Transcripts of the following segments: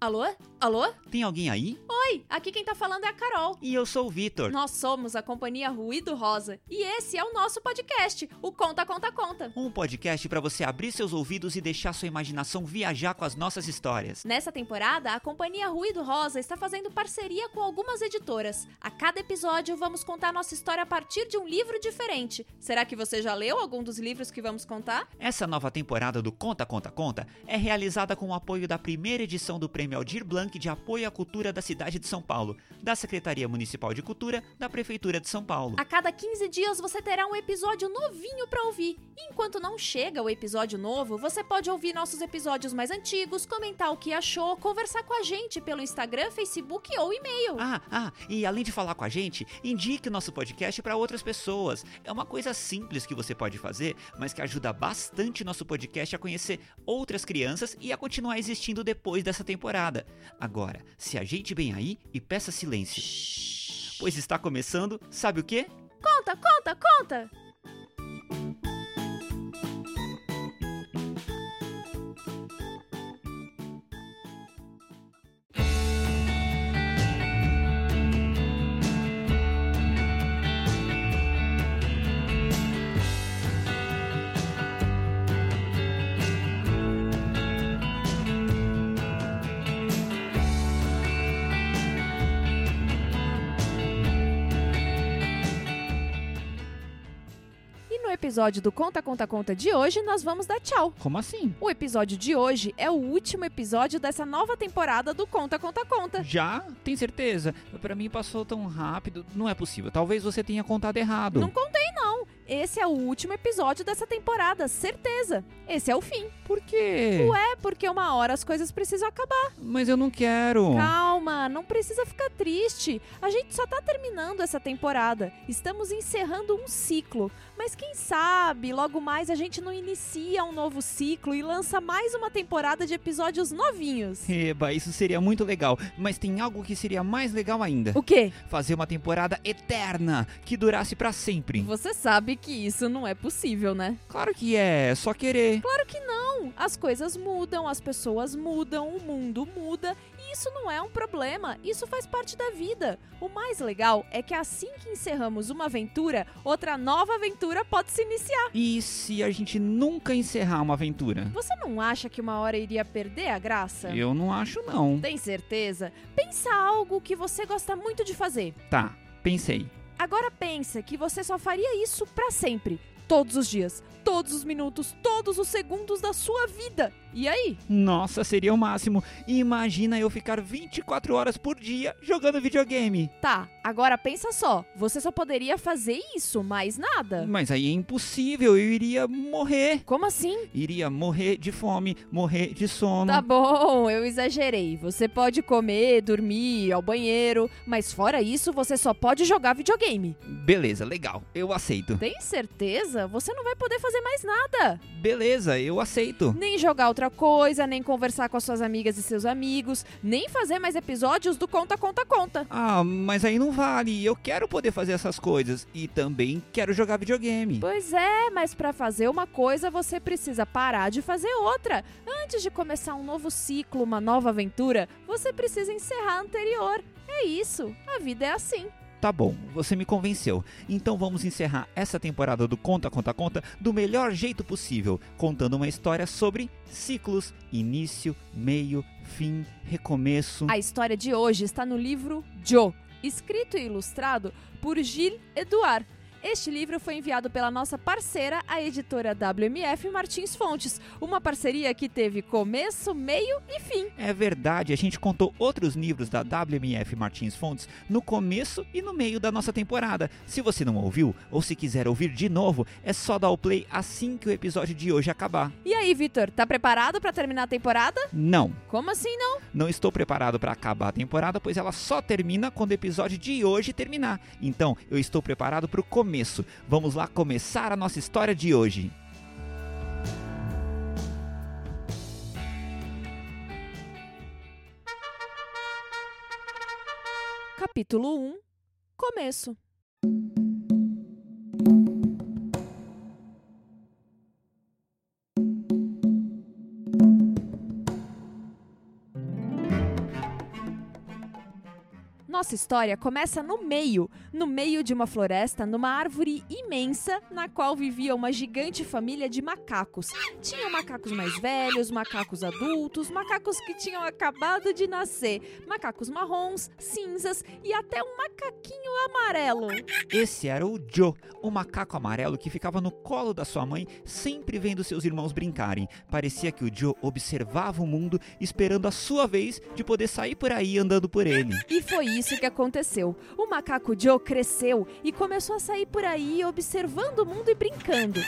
Alô? Alô? Tem alguém aí? Oi, aqui quem tá falando é a Carol. E eu sou o Vitor. Nós somos a companhia Ruído Rosa e esse é o nosso podcast, o Conta Conta Conta. Um podcast para você abrir seus ouvidos e deixar sua imaginação viajar com as nossas histórias. Nessa temporada, a companhia Ruído Rosa está fazendo parceria com algumas editoras. A cada episódio vamos contar nossa história a partir de um livro diferente. Será que você já leu algum dos livros que vamos contar? Essa nova temporada do Conta Conta Conta é realizada com o apoio da primeira edição do Prêmio Aldir Blanc de Apoio à Cultura da cidade de São Paulo, da Secretaria Municipal de Cultura da Prefeitura de São Paulo. A cada 15 dias você terá um episódio novinho para ouvir. E enquanto não chega o episódio novo, você pode ouvir nossos episódios mais antigos, comentar o que achou, conversar com a gente pelo Instagram, Facebook ou e-mail. Ah, ah, e além de falar com a gente, indique nosso podcast para outras pessoas. É uma coisa simples que você pode fazer, mas que ajuda bastante nosso podcast a conhecer outras crianças e a continuar existindo depois dessa temporada. Agora, se ajeite bem aí e peça silêncio. Pois está começando, sabe o quê? Conta, conta, conta! Episódio do Conta Conta Conta de hoje, nós vamos dar tchau. Como assim? O episódio de hoje é o último episódio dessa nova temporada do Conta Conta Conta. Já? Tem certeza? Para mim passou tão rápido. Não é possível. Talvez você tenha contado errado. Não contei, não. Esse é o último episódio dessa temporada, certeza. Esse é o fim. Por quê? Ué, porque uma hora as coisas precisam acabar. Mas eu não quero. Calma, não precisa ficar triste. A gente só tá terminando essa temporada. Estamos encerrando um ciclo. Mas quem sabe, logo mais a gente não inicia um novo ciclo e lança mais uma temporada de episódios novinhos. Eba, isso seria muito legal. Mas tem algo que seria mais legal ainda. O quê? Fazer uma temporada eterna, que durasse pra sempre. Você sabe que isso não é possível, né? Claro que é, só querer. Claro que não. As coisas mudam, as pessoas mudam, o mundo muda e isso não é um problema. Isso faz parte da vida. O mais legal é que assim que encerramos uma aventura, outra nova aventura pode se iniciar. E se a gente nunca encerrar uma aventura? Você não acha que uma hora iria perder a graça? Eu não acho não. Tem certeza? Pensa algo que você gosta muito de fazer. Tá, pensei. Agora pensa que você só faria isso pra sempre, todos os dias, todos os minutos, todos os segundos da sua vida. E aí? Nossa, seria o máximo. Imagina eu ficar 24 horas por dia jogando videogame. Tá, agora pensa só, você só poderia fazer isso, mais nada. Mas aí é impossível, eu iria morrer. Como assim? Iria morrer de fome, morrer de sono. Tá bom, eu exagerei. Você pode comer, dormir, ir ao banheiro, mas fora isso, você só pode jogar videogame. Beleza, legal, eu aceito. Tem certeza? Você não vai poder fazer mais nada. Beleza, eu aceito. Nem jogar outra coisa, nem conversar com as suas amigas e seus amigos, nem fazer mais episódios do Conta Conta Conta. Ah, mas aí não vale. Eu quero poder fazer essas coisas e também quero jogar videogame. Pois é, mas pra fazer uma coisa você precisa parar de fazer outra. Antes de começar um novo ciclo, uma nova aventura, você precisa encerrar a anterior. É isso, a vida é assim. Tá bom, você me convenceu. Então vamos encerrar essa temporada do Conta Conta Conta do melhor jeito possível, contando uma história sobre ciclos, início, meio, fim, recomeço. A história de hoje está no livro Joe, escrito e ilustrado por Gilles Edouard. Este livro foi enviado pela nossa parceira, a editora WMF Martins Fontes, uma parceria que teve começo, meio e fim. É verdade, a gente contou outros livros da WMF Martins Fontes no começo e no meio da nossa temporada. Se você não ouviu, ou se quiser ouvir de novo, é só dar o play assim que o episódio de hoje acabar. E aí, Vitor, tá preparado para terminar a temporada? Não, Como assim não? não estou preparado para acabar a temporada, pois ela só termina quando o episódio de hoje terminar. Então, eu estou preparado para o começo. Vamos lá começar a nossa história de hoje. Capítulo 1 Começo nossa história começa no meio, no meio de uma floresta, numa árvore imensa, na qual vivia uma gigante família de macacos. Tinham macacos mais velhos, macacos adultos, macacos que tinham acabado de nascer, macacos marrons, cinzas e até um macaquinho amarelo. Esse era o Joe, o macaco amarelo que ficava no colo da sua mãe, sempre vendo seus irmãos brincarem. Parecia que o Joe observava o mundo, esperando a sua vez de poder sair por aí andando por ele. E foi isso que aconteceu. O macaco Joe cresceu e começou a sair por aí observando o mundo e brincando.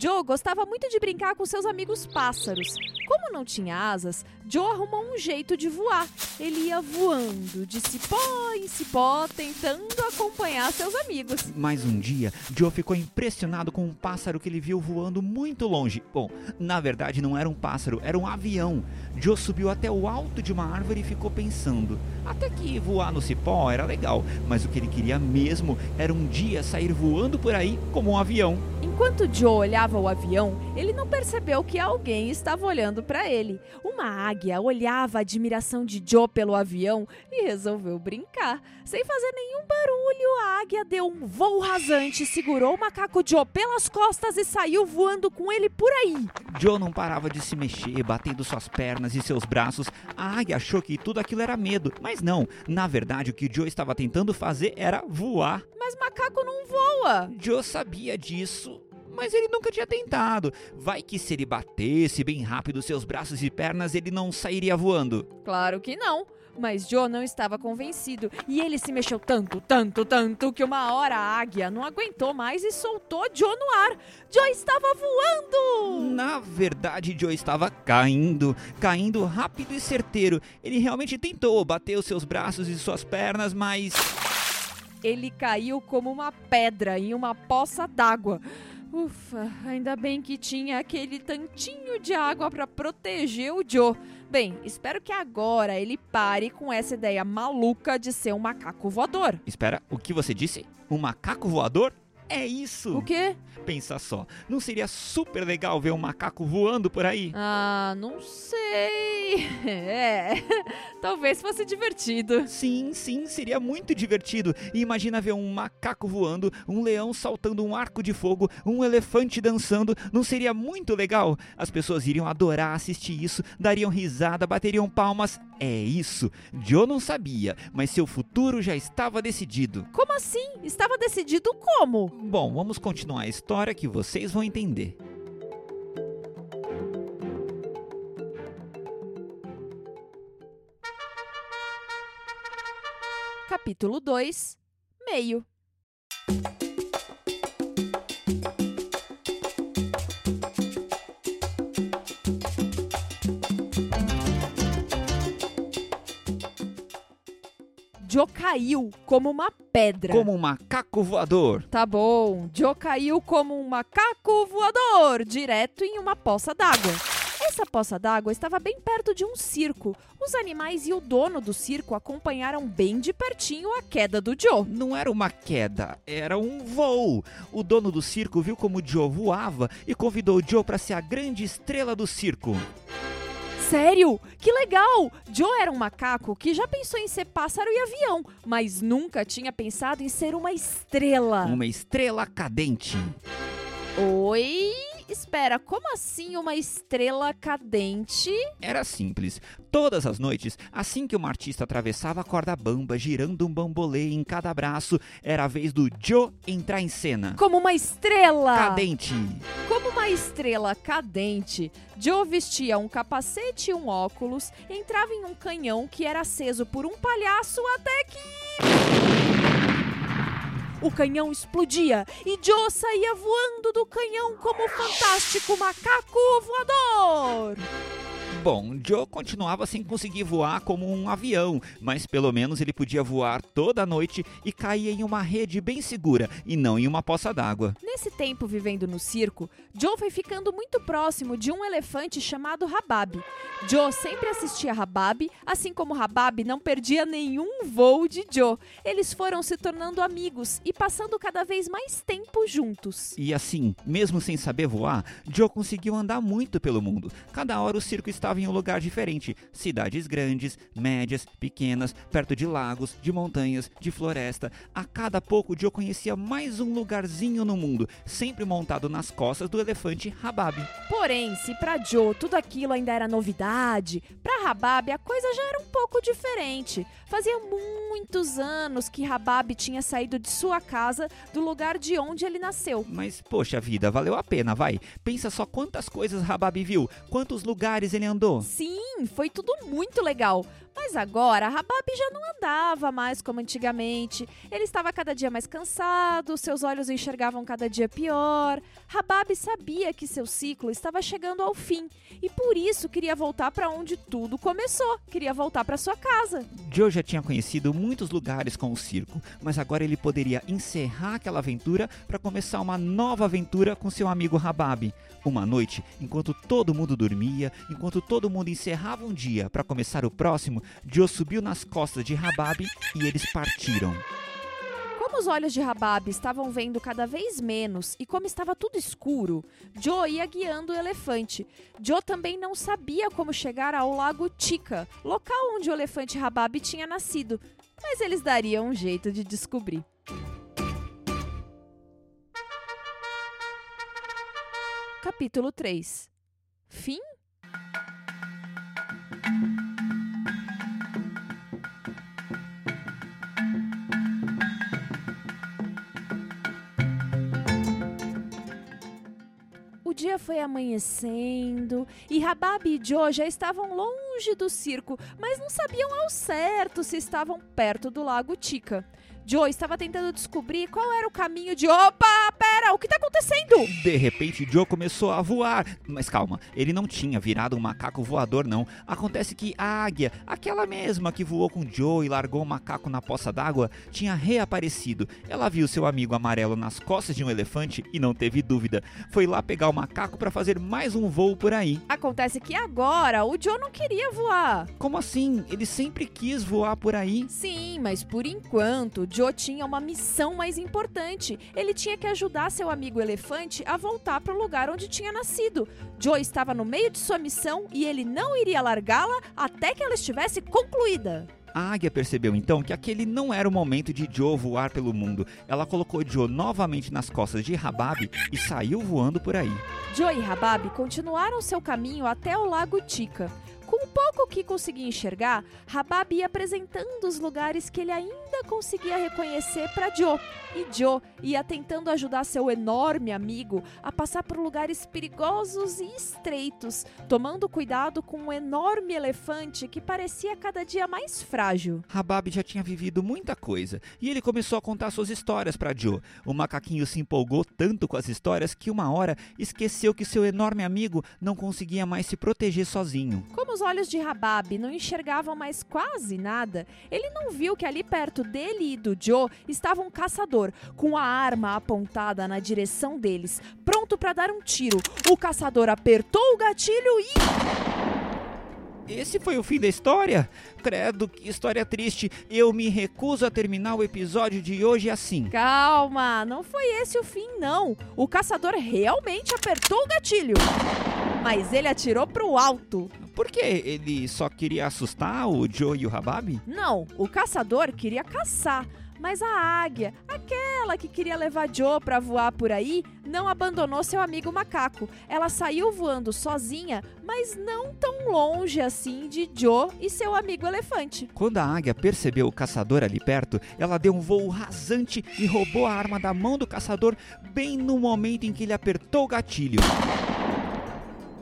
Joe gostava muito de brincar com seus amigos pássaros. Como não tinha asas, Joe arrumou um jeito de voar. Ele ia voando de cipó em cipó, tentando acompanhar seus amigos. Mas um dia, Joe ficou impressionado com um pássaro que ele viu voando muito longe. Bom, na verdade não era um pássaro, era um avião. Joe subiu até o alto de uma árvore e ficou pensando. Até que voar no cipó era legal, mas o que ele queria mesmo era um dia sair voando por aí como um avião. Enquanto Joe olhava o avião, ele não percebeu que alguém estava olhando para ele. Uma águia olhava a admiração de Joe pelo avião e resolveu brincar. Sem fazer nenhum barulho, a águia deu um voo rasante, segurou o macaco Joe pelas costas e saiu voando com ele por aí. Joe não parava de se mexer, batendo suas pernas e seus braços. A águia achou que tudo aquilo era medo, mas não. Na verdade, o que Joe estava tentando fazer era voar. Mas macaco não voa. Joe sabia disso, mas ele nunca tinha tentado. Vai que se ele batesse bem rápido seus braços e pernas, ele não sairia voando. Claro que não. Mas Joe não estava convencido e ele se mexeu tanto, tanto, tanto que uma hora a águia não aguentou mais e soltou Joe no ar. Joe estava voando! Na verdade, Joe estava caindo, caindo rápido e certeiro. Ele realmente tentou bater os seus braços e suas pernas, mas ele caiu como uma pedra em uma poça d'água. Ufa, ainda bem que tinha aquele tantinho de água para proteger o Joe. Bem, espero que agora ele pare com essa ideia maluca de ser um macaco voador. Espera, o que você disse? Um macaco voador? É isso! O quê? Pensa só, não seria super legal ver um macaco voando por aí? Ah, não sei. É, talvez fosse divertido. Sim, sim, seria muito divertido. E imagina ver um macaco voando, um leão saltando um arco de fogo, um elefante dançando. Não seria muito legal? As pessoas iriam adorar assistir isso, dariam risada, bateriam palmas. É isso. Joe não sabia, mas seu futuro já estava decidido. Como assim? Estava decidido como? Bom, vamos continuar a história que vocês vão entender. Capítulo 2 Meio Joe caiu como uma pedra. Como um macaco voador. Tá bom, Joe caiu como um macaco voador, direto em uma poça d'água. Essa poça d'água estava bem perto de um circo. Os animais e o dono do circo acompanharam bem de pertinho a queda do Joe. Não era uma queda, era um voo. O dono do circo viu como o Joe voava e convidou o Joe para ser a grande estrela do circo. Sério? Que legal! Joe era um macaco que já pensou em ser pássaro e avião, mas nunca tinha pensado em ser uma estrela. Uma estrela cadente. Oi? Espera, como assim uma estrela cadente? Era simples. Todas as noites, assim que uma artista atravessava a corda bamba, girando um bambolê em cada braço, era a vez do Joe entrar em cena. Como uma estrela! Cadente. Como uma estrela cadente, Joe vestia um capacete e um óculos, entrava em um canhão que era aceso por um palhaço até que. O canhão explodia e Joe saía voando do canhão como o fantástico macaco voador. Bom, Joe continuava sem conseguir voar como um avião, mas pelo menos ele podia voar toda a noite e caía em uma rede bem segura e não em uma poça d'água. Nesse tempo vivendo no circo, Joe foi ficando muito próximo de um elefante chamado Rabab. Joe sempre assistia Rabab, assim como Rabab não perdia nenhum voo de Joe. Eles foram se tornando amigos e passando cada vez mais tempo juntos. E assim, mesmo sem saber voar, Joe conseguiu andar muito pelo mundo. Cada hora o circo estava estava em um lugar diferente. Cidades grandes, médias, pequenas, perto de lagos, de montanhas, de floresta. A cada pouco Joe conhecia mais um lugarzinho no mundo, sempre montado nas costas do elefante Habab. Porém, se para Joe tudo aquilo ainda era novidade, para Habab a coisa já era um pouco diferente. Fazia muitos anos que Habab tinha saído de sua casa, do lugar de onde ele nasceu. Mas, poxa vida, valeu a pena, vai. Pensa só quantas coisas Habab viu, quantos lugares ele andou. Sim, foi tudo muito legal. Mas agora, Habab já não andava mais como antigamente. Ele estava cada dia mais cansado, seus olhos enxergavam cada dia pior. Habab sabia que seu ciclo estava chegando ao fim e por isso queria voltar para onde tudo começou. Queria voltar para sua casa. Joe já tinha conhecido muitos lugares com o circo, mas agora ele poderia encerrar aquela aventura para começar uma nova aventura com seu amigo Habab. Uma noite, enquanto todo mundo dormia, enquanto todo mundo encerrava um dia para começar o próximo, Joe subiu nas costas de Habab e eles partiram. Como os olhos de Habab estavam vendo cada vez menos e como estava tudo escuro, Joe ia guiando o elefante. Joe também não sabia como chegar ao lago Tika, local onde o elefante Habab tinha nascido, mas eles dariam um jeito de descobrir. Capítulo 3 Fim? O dia foi amanhecendo e Rabab e Joe já estavam longe do circo, mas não sabiam ao certo se estavam perto do lago Tika. Joe estava tentando descobrir qual era o caminho de. Opa, pera, o que está acontecendo? De repente, Joe começou a voar. Mas calma, ele não tinha virado um macaco voador, não. Acontece que a águia, aquela mesma que voou com Joe e largou o macaco na poça d'água, tinha reaparecido. Ela viu seu amigo amarelo nas costas de um elefante e não teve dúvida. Foi lá pegar o macaco para fazer mais um voo por aí. Acontece que agora o Joe não queria voar. Como assim? Ele sempre quis voar por aí. Sim, mas por enquanto, Joe tinha uma missão mais importante. Ele tinha que ajudar seu amigo elefante a voltar para o lugar onde tinha nascido. Joe estava no meio de sua missão e ele não iria largá-la até que ela estivesse concluída. A águia percebeu então que aquele não era o momento de Joe voar pelo mundo. Ela colocou Joe novamente nas costas de Habab e saiu voando por aí. Joe e Habab continuaram seu caminho até o lago Tika. Pouco que conseguia enxergar, Habab ia apresentando os lugares que ele ainda conseguia reconhecer para Joe. E Joe ia tentando ajudar seu enorme amigo a passar por lugares perigosos e estreitos, tomando cuidado com um enorme elefante que parecia cada dia mais frágil. Habab já tinha vivido muita coisa e ele começou a contar suas histórias para Joe. O macaquinho se empolgou tanto com as histórias que uma hora esqueceu que seu enorme amigo não conseguia mais se proteger sozinho. Como os olhos de Habab não enxergavam mais quase nada, ele não viu que ali perto dele e do Joe estava um caçador com a arma apontada na direção deles, pronto para dar um tiro. O caçador apertou o gatilho e esse foi o fim da história? Credo, que história triste. Eu me recuso a terminar o episódio de hoje assim. Calma, não foi esse o fim, não. O caçador realmente apertou o gatilho. Mas ele atirou pro alto. Por quê? Ele só queria assustar o Joe e o Habab? Não, o caçador queria caçar. Mas a águia, aquela que queria levar Joe para voar por aí, não abandonou seu amigo macaco. Ela saiu voando sozinha, mas não tão longe assim de Joe e seu amigo elefante. Quando a águia percebeu o caçador ali perto, ela deu um voo rasante e roubou a arma da mão do caçador bem no momento em que ele apertou o gatilho.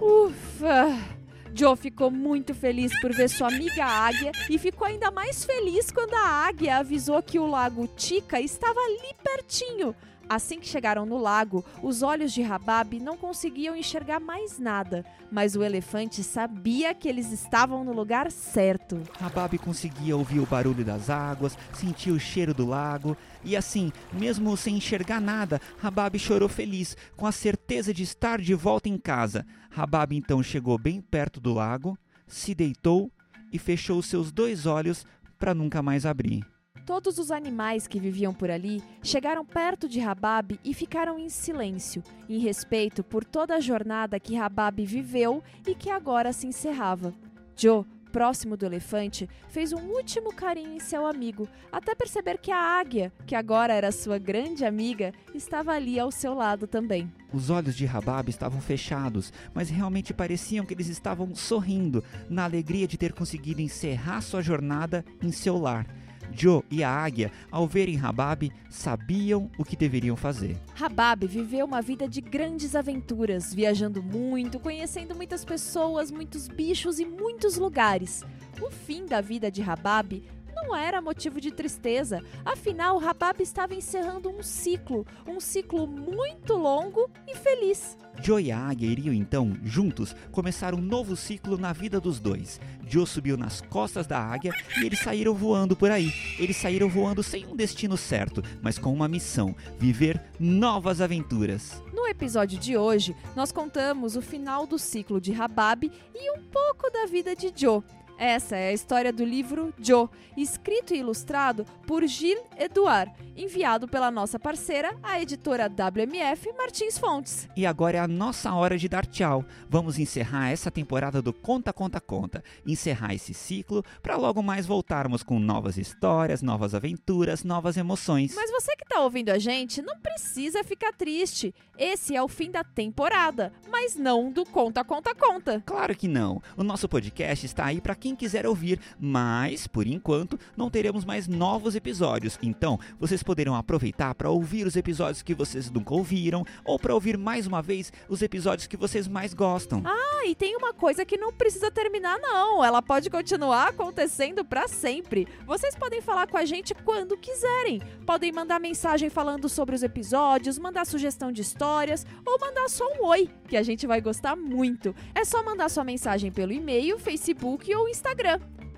Ufa! Joe ficou muito feliz por ver sua amiga águia e ficou ainda mais feliz quando a águia avisou que o lago Tika estava ali pertinho. Assim que chegaram no lago, os olhos de Rabab não conseguiam enxergar mais nada, mas o elefante sabia que eles estavam no lugar certo. Rabab conseguia ouvir o barulho das águas, sentia o cheiro do lago, e assim, mesmo sem enxergar nada, Rabab chorou feliz, com a certeza de estar de volta em casa. Rabab então chegou bem perto do lago, se deitou e fechou seus dois olhos para nunca mais abrir. Todos os animais que viviam por ali chegaram perto de Rabab e ficaram em silêncio, em respeito por toda a jornada que Rabab viveu e que agora se encerrava. Joe próximo do elefante, fez um último carinho em seu amigo, até perceber que a águia, que agora era sua grande amiga, estava ali ao seu lado também. Os olhos de Rabab estavam fechados, mas realmente pareciam que eles estavam sorrindo, na alegria de ter conseguido encerrar sua jornada em seu lar. Joe e a águia, ao verem Rabab, sabiam o que deveriam fazer. Rabab viveu uma vida de grandes aventuras, viajando muito, conhecendo muitas pessoas, muitos bichos e muitos lugares. O fim da vida de Rabab não era motivo de tristeza, afinal, Rabab estava encerrando um ciclo, um ciclo muito longo e feliz. Joe e a águia iriam então, juntos, começar um novo ciclo na vida dos dois. Joe subiu nas costas da águia e eles saíram voando por aí. Eles saíram voando sem um destino certo, mas com uma missão: viver novas aventuras. No episódio de hoje, nós contamos o final do ciclo de Rabab e um pouco da vida de Joe. Essa é a história do livro Joe, escrito e ilustrado por Gilles Edouard, enviado pela nossa parceira, a editora WMF Martins Fontes. E agora é a nossa hora de dar tchau. Vamos encerrar essa temporada do Conta, Conta, Conta. Encerrar esse ciclo para logo mais voltarmos com novas histórias, novas aventuras, novas emoções. Mas você que está ouvindo a gente, não precisa ficar triste. Esse é o fim da temporada, mas não do Conta, Conta, Conta. Claro que não. O nosso podcast está aí para quem quiser ouvir, mas por enquanto não teremos mais novos episódios. Então, vocês poderão aproveitar para ouvir os episódios que vocês nunca ouviram ou para ouvir mais uma vez os episódios que vocês mais gostam. Ah, e tem uma coisa que não precisa terminar não. Ela pode continuar acontecendo para sempre. Vocês podem falar com a gente quando quiserem. Podem mandar mensagem falando sobre os episódios, mandar sugestão de histórias ou mandar só um oi, que a gente vai gostar muito. É só mandar sua mensagem pelo e-mail, Facebook ou Instagram.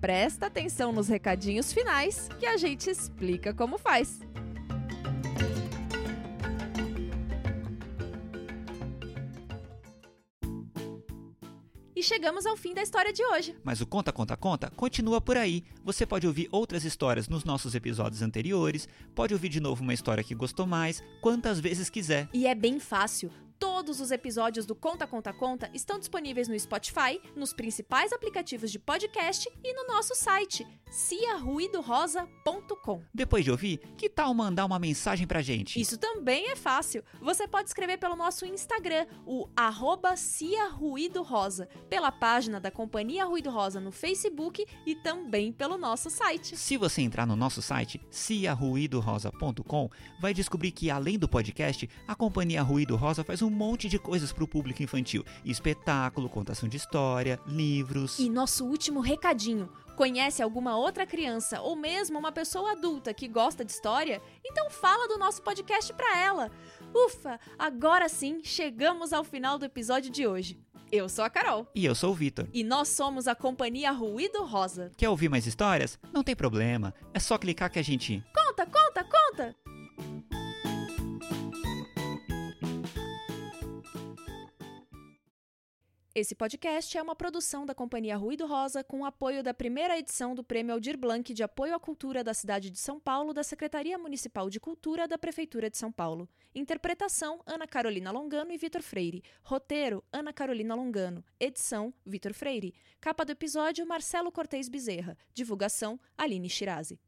Presta atenção nos recadinhos finais que a gente explica como faz. E chegamos ao fim da história de hoje. Mas o Conta, Conta, Conta continua por aí. Você pode ouvir outras histórias nos nossos episódios anteriores, pode ouvir de novo uma história que gostou mais, quantas vezes quiser. E é bem fácil. Todos os episódios do Conta Conta Conta estão disponíveis no Spotify, nos principais aplicativos de podcast e no nosso site ciaruidorosa.com. Depois de ouvir, que tal mandar uma mensagem pra gente? Isso também é fácil. Você pode escrever pelo nosso Instagram, o arroba pela página da Companhia Ruído Rosa no Facebook e também pelo nosso site. Se você entrar no nosso site, ciaruidorosa.com, vai descobrir que além do podcast, a Companhia Ruído Rosa faz um monte de coisas para o público infantil: espetáculo, contação de história, livros. E nosso último recadinho. Conhece alguma outra criança ou mesmo uma pessoa adulta que gosta de história? Então fala do nosso podcast para ela. Ufa, agora sim chegamos ao final do episódio de hoje. Eu sou a Carol. E eu sou o Vitor. E nós somos a Companhia Ruído Rosa. Quer ouvir mais histórias? Não tem problema. É só clicar que a gente. Conta, conta, conta! Esse podcast é uma produção da Companhia Ruído Rosa com o apoio da primeira edição do Prêmio Aldir Blanc de Apoio à Cultura da cidade de São Paulo da Secretaria Municipal de Cultura da Prefeitura de São Paulo. Interpretação: Ana Carolina Longano e Vitor Freire. Roteiro: Ana Carolina Longano. Edição: Vitor Freire. Capa do episódio: Marcelo Cortez Bezerra. Divulgação: Aline Shirazi.